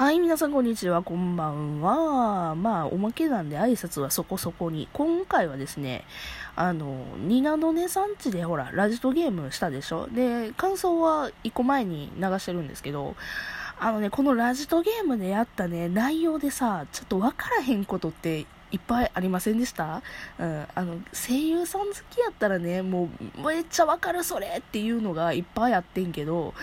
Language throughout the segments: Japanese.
はい、皆さんこんにちは、こんばんは。まあ、おまけなんで挨拶はそこそこに。今回はですね、あの、ニナのネさんちでほら、ラジトゲームしたでしょ？で、感想は一個前に流してるんですけど、あのね、このラジトゲームでやったね、内容でさ、ちょっとわからへんことっていっぱいありませんでした？うん、あの、声優さん好きやったらね、もう、めっちゃわかるそれっていうのがいっぱいあってんけど、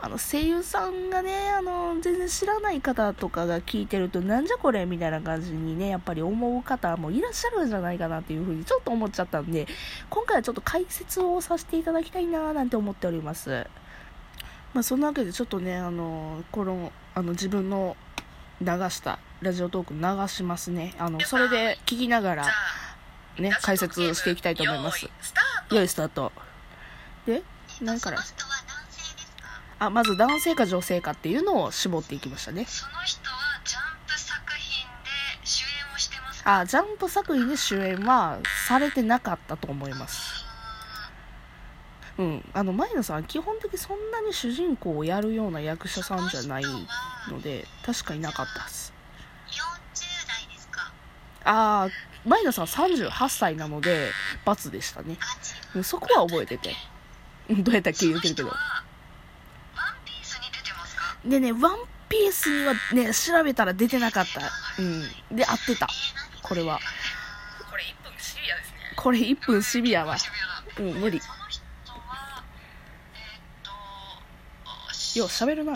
あの、声優さんがね、あの、全然知らない方とかが聞いてると、なんじゃこれみたいな感じにね、やっぱり思う方もいらっしゃるんじゃないかなっていうふうにちょっと思っちゃったんで、今回はちょっと解説をさせていただきたいななんて思っております。まあ、そんなわけでちょっとね、あの、この、あの、自分の流したラジオトーク流しますね。あの、それで聞きながら、ね、解説していきたいと思います。良いスタート。で、何からあ、まず男性か女性かっていうのを絞っていきましたね。その人はジャンプ作品で主演をしてますあ、ジャンプ作品で主演はされてなかったと思います。うん、あの前野さん基本的にそんなに主人公をやるような役者さんじゃないので確かになかったですああ前野さん38歳なので罰でしたね。そこは覚えてて。どうやったっけ言うてるけど。でねワンピースにはね調べたら出てなかった。うん。で合ってた。これは。これ？1分シビアですね。これ1分シビアは。うん無理よう喋るな。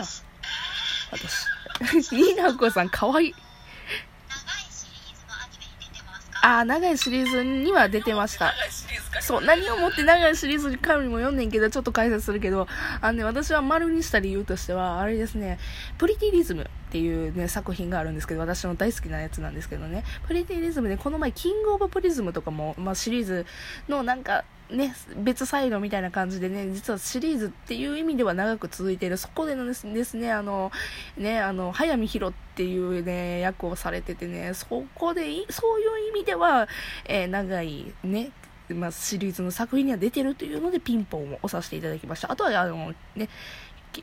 私。ニーナコさん、かわいい。ああ、長いシリーズには出てました。そう、何をもって長いシリーズに神も読んねんけど、ちょっと解説するけど、あのね、私は丸にした理由としては、あれですね、プリティリズムっていうね、作品があるんですけど、私の大好きなやつなんですけどね、プリティリズムで、この前、キングオブプリズムとかも、まあ、シリーズのなんか、ね、別サイドみたいな感じでね、実はシリーズっていう意味では長く続いている、そこでのですね、あの、ね、あの、早見宏っていうね、役をされててね、そこで、そういう意味では、えー、長いね、まあ、シリーズの作品には出てるというので、ピンポンを押させていただきました。あとは、あの、ね、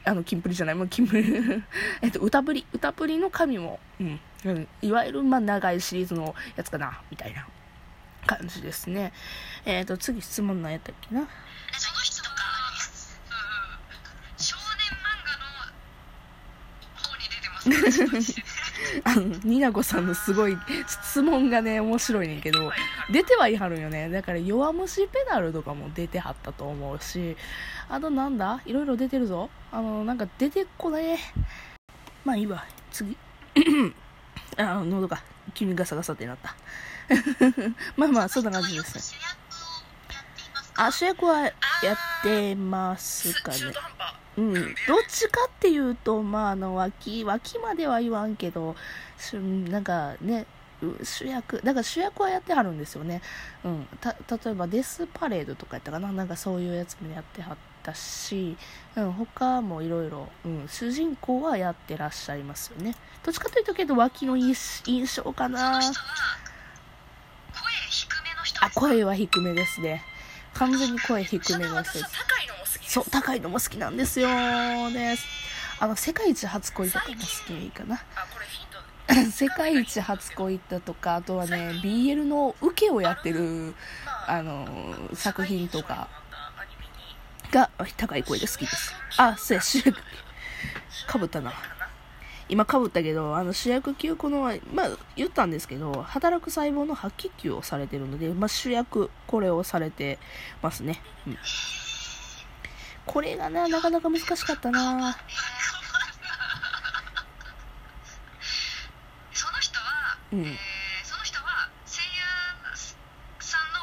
あの、キンプリじゃない、もうキンプリ えっと、歌プリ、歌プリの神も、うん、うん、いわゆる、まあ、長いシリーズのやつかな、みたいな。感じですね。えっ、ー、と、次質問何やったっけな？少年漫画の方に出てます あの、ニナコさんのすごい質問がね、面白いねんけど、出てはいはるよね。だから、弱虫ペダルとかも出てはったと思うし、あとなんだ？いろいろ出てるぞ。あの、なんか出てこねまあいいわ。次。あ、喉が、急にガサガサってなった。まあまあ、そんな感じですね。あ、主役はやってますかね。うん。どっちかっていうと、まあ、あの、脇、脇までは言わんけど、なんかね、主役、だから主役はやってはるんですよね。うん。た、例えばデスパレードとかやったかな？なんかそういうやつもやってはったし、うん、他もいろいろ、うん、主人公はやってらっしゃいますよね。どっちかというとけど脇の印象かな。あ、声は低めですね。完全に声低めの人です。そう、高いのも好きなんですよね。あの、世界一初恋とかも好きかな。世界一初恋だとか、あとはね、BL の受けをやってる、あの、作品とかが高い声で好きです。あ、そうや、主役。かぶったな。今かぶったけど、あの主役級この、まあ言ったんですけど、働く細胞の白血球をされてるので、まあ主役、これをされてますね。うん。これがね、なかなか難しかったなその人は、うん。その人は声優さんの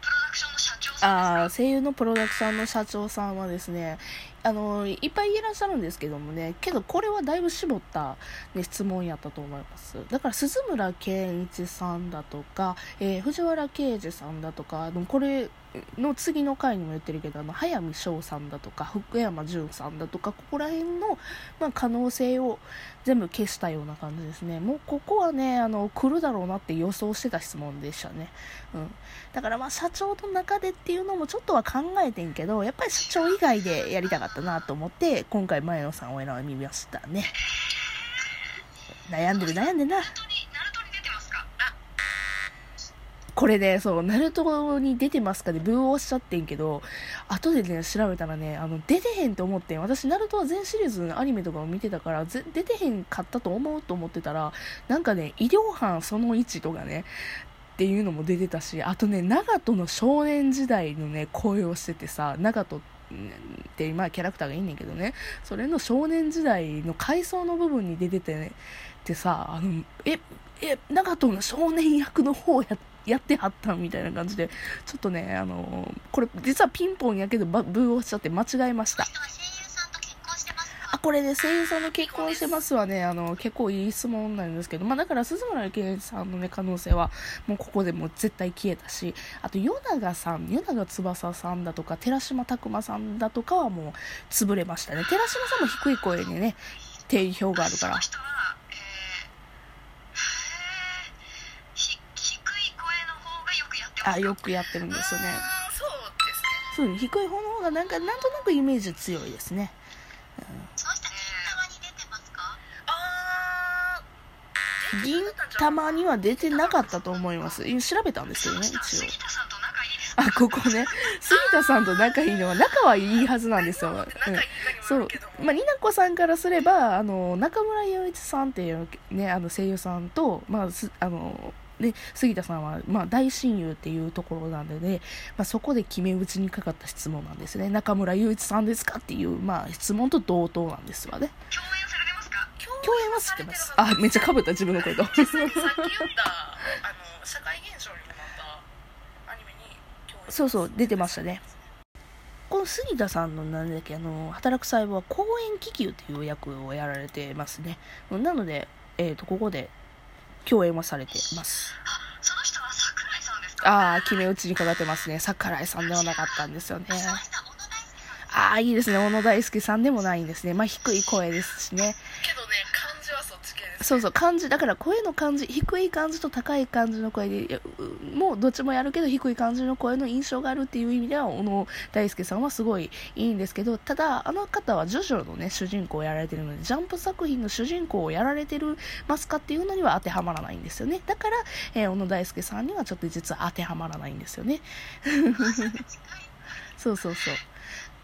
プロダクションの社長さんああ、声優のプロダクションの社長さんはですね、あの、いっぱいいらっしゃるんですけどもね、けどこれはだいぶ絞った、ね、質問やったと思います。だから鈴村健一さんだとか、えー、藤原啓治さんだとか、これ、の次の回にも言ってるけど、あの、早見翔さんだとか、福山潤さんだとか、ここら辺の、まあ、可能性を全部消したような感じですね。もう、ここはね、あの、来るだろうなって予想してた質問でしたね。うん。だから、まあ、社長の中でっていうのもちょっとは考えてんけど、やっぱり社長以外でやりたかったなと思って、今回前野さんを選びましたね。悩んでる悩んでるなナルトにナルトに出てますかあこれねそうナルトに出てますかでブーをおっしゃってんけど後でね調べたらねあの出てへんと思ってん。私ナルトは全シリーズのアニメとかを見てたから出てへんかったと思うと思ってたらなんかね医療班その1とかねっていうのも出てたしあとね長門の少年時代のね声をしててさ長門って今キャラクターがいいねんけどねそれの少年時代の回想の部分に出ててねってさあのええ長門の少年役の方ややってはったんみたいな感じでちょっとねあのこれ実はピンポンやけどばブーをしちゃって間違えました。あこれね声優さんの結婚してますはね。あの結構いい質問なんですけどまあだから鈴村健一さんのね可能性はもうここでもう絶対消えたしあと与永さん与永翼さんだとか寺島拓磨さんだとかはもう潰れましたね。寺島さんも低い声にね定評があるからあよくやってるんですよね。そうですね。そう低い方の方がなんかなんとなくイメージ強いですね。その人銀玉には出てなかったと思います。今調べたんですけどね一応。あここね。杉田さんと仲いいのは仲はいいはずなんですよ、うん。そう。まあ、になこさんからすればあの中村雄一さんっていう、ね、あの声優さんと、まあすあのね、杉田さんは、まあ、大親友っていうところなんでね、まあ、そこで決め打ちにかかった質問なんですね。中村雄一さんですかっていう、まあ、質問と同等なんですわね。共演されてますか？共演は知ってます。あめっちゃかぶった自分の声と。さっき言ったあの社会現象にもなったアニメに共演そうそう出てましたね。この杉田さんのなんだっけあの働く細胞は公園気球っていう役をやられてますね。なので、えー、とここで共演はされてますあその人は桜井さんですかああ決め打ちにかかってますね桜井さんではなかったんですよねああいいですね小野大輔さんでもないんですねまあ低い声ですしねそうそう。感じだから声の感じ低い感じと高い感じの声でもうどっちもやるけど低い感じの声の印象があるっていう意味では小野大輔さんはすごいいいんですけどただあの方はジョジョのね主人公をやられてるのでジャンプ作品の主人公をやられてるますかっていうのには当てはまらないんですよねだから、えー小野大輔さんにはちょっと実は当てはまらないんですよね。そうそうそう。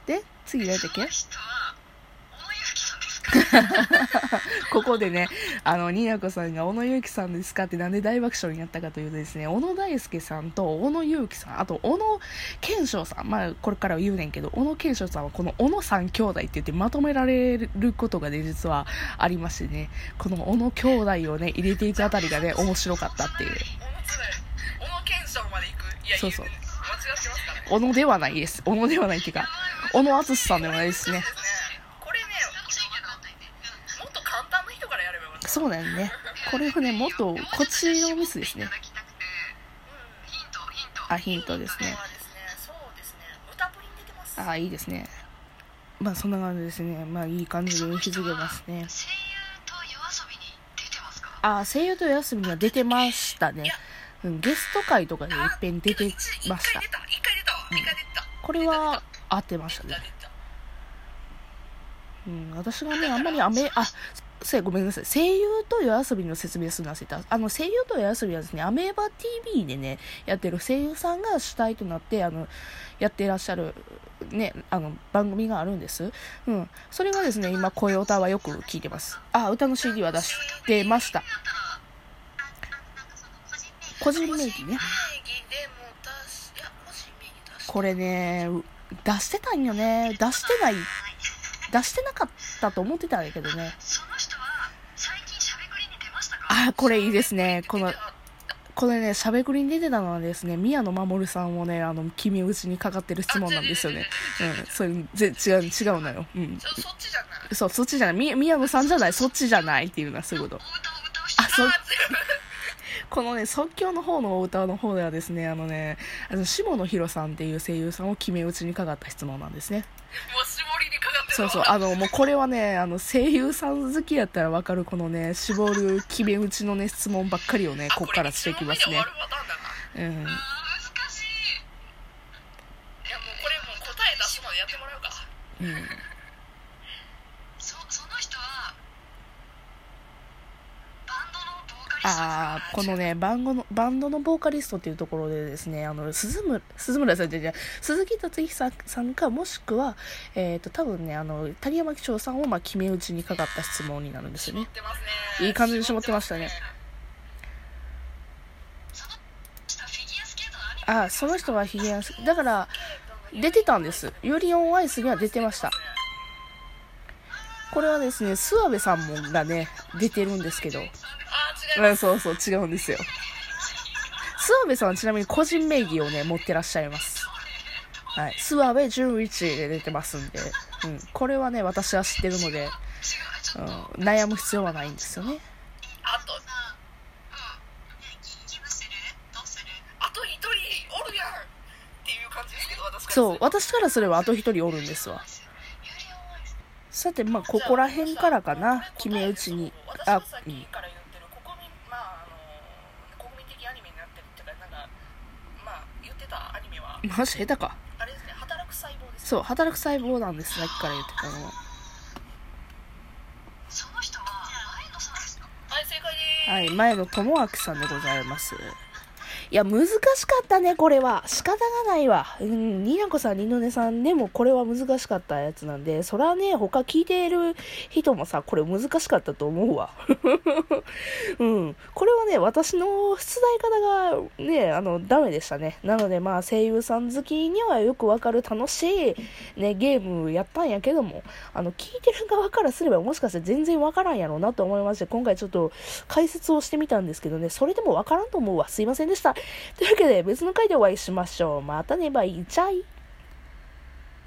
で次誰だっけ？ここでね、あの、になこさんが小野ゆうきさんですかってなんで大爆笑になったかというとですね、小野大輔さんと小野ゆうきさん、あと小野賢章さん、まあこれからは言うねんけど、小野賢章さんはこの小野三兄弟って言ってまとめられることがね、実はありましてね、この小野兄弟をね、入れていくあたりがね、面白かったっていう。小野賢章まで行く？いやそうそう間違ってますからね小野ではないです。小野ではないっていうか、小野敦さんではないですね。そうですねこれねもっと簡単な人からやればよかったそうだよね。これはね、もっとこっちのミスですね。あ、ヒントですね。ああ、いいですね。まあ、そんな感じですね。まあ、いい感じで引き継げますね。声優と夜遊びに出てますか？ああ、声優と休みには出てましたね。うん、ゲスト会とかでいっぺん出てましたこれは合ってましたねうん、私がね、あんまりアメ、あ、そうや、ごめんなさい。声優と夜遊びの説明するの忘れた。あの、声優と夜遊びはですね、アメーバ TV でね、やってる声優さんが主体となって、あの、やってらっしゃる、ね、あの、番組があるんです。うん。それがですね、今、声歌はよく聞いてます。あ、歌の CD は出してました。個人名義ね。これね、出してたんよね。出してない、出してなかったと思ってたんやけどね。あ、これいいですね。このこれね、しゃべくりに出てたのはですね、宮野真守さんをね、あの、決め打ちにかかってる質問なんですよね。うん、それ、ぜ違う、違うのよ。うん。そそっちじゃないそう、そっちじゃない。み宮野さんじゃない、そっちじゃないっていうのはそういうこと。あそ このね、即興の方のお歌の方ではですね、あのね、あの、下野紘さんっていう声優さんを決め打ちにかかった質問なんですね。もうそうそう、あの、もうこれはね、あの、声優さん好きやったらわかる、このね、絞る決め打ちのね、質問ばっかりをね、こっからしていきますね。うん。難しい。いやもうこれもう答え出すまでやってもらうか。うん。そその人はああ、このね、バンドの、バンドのボーカリストっていうところでですね、あの、鈴村、鈴村さんじゃじゃ鈴木達久さんか、もしくは、えっ、と、多分ね、あの、谷山紀章さんを、まあ、決め打ちにかかった質問になるんですよね。ねいい感じに絞ってましたね。ああ、その人はヒゲアス、だから、出てたんです。ユリオンアイスには出てました。これはですね、諏訪部さんもがね、出てるんですけど、うん、そうそう、違うんですよ。諏訪部さんはちなみに個人名義をね、持ってらっしゃいます。はい。諏訪部純一で出てますんで、うん。これはね、私は知ってるので、うん、悩む必要はないんですよね。あとあと一人おるやんっていう感じですけど私からそう、私からすればあと一人おるんですわ。さて、まあ、ここら辺からかな、決め打ちに。あうん。きから言ってる国民まああの国民的アニメになってるっていうかなんかまあ言ってたアニメはマジ下手か。あれですね働く細胞ですそう、働く細胞なんです、さっきから言ってたのは。その人は前野さんですか？はい正解ですはい、前野智明さんでございます。いや、難しかったね、これは。仕方がないわ。うん、になこさん、にのねさんでもこれは難しかったやつなんで、そらね、他聞いている人もさ、これ難しかったと思うわ。うん。これはね、私の出題方がね、あの、ダメでしたね。なので、まあ、声優さん好きにはよくわかる楽しい、ね、ゲームやったんやけども、あの、聞いてる側からすればもしかして全然わからんやろうなと思いまして、今回ちょっと解説をしてみたんですけどね、それでもわからんと思うわ。すいませんでした。というわけで、別の回でお会いしましょう。またね、バイチャイ。